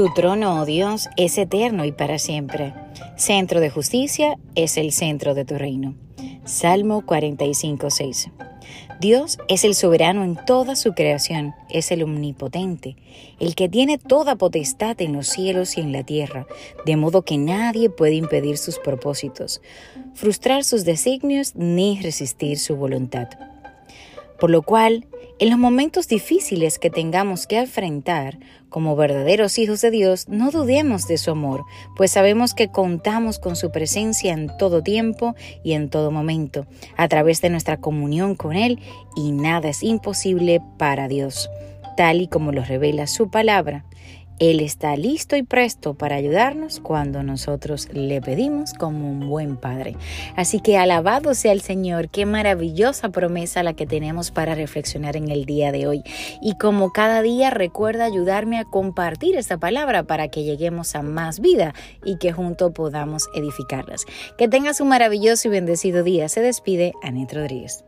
Tu trono, oh Dios, es eterno y para siempre. Centro de justicia es el centro de tu reino. Salmo 45, 6. Dios es el soberano en toda su creación, es el omnipotente, el que tiene toda potestad en los cielos y en la tierra, de modo que nadie puede impedir sus propósitos, frustrar sus designios ni resistir su voluntad. Por lo cual, en los momentos difíciles que tengamos que enfrentar, como verdaderos hijos de Dios, no dudemos de su amor, pues sabemos que contamos con su presencia en todo tiempo y en todo momento, a través de nuestra comunión con Él, y nada es imposible para Dios, tal y como lo revela su palabra. Él está listo y presto para ayudarnos cuando nosotros le pedimos como un buen Padre. Así que alabado sea el Señor, qué maravillosa promesa la que tenemos para reflexionar en el día de hoy. Y como cada día recuerda ayudarme a compartir esta palabra para que lleguemos a más vida y que juntos podamos edificarlas. Que tengas un maravilloso y bendecido día. Se despide Anit Rodríguez.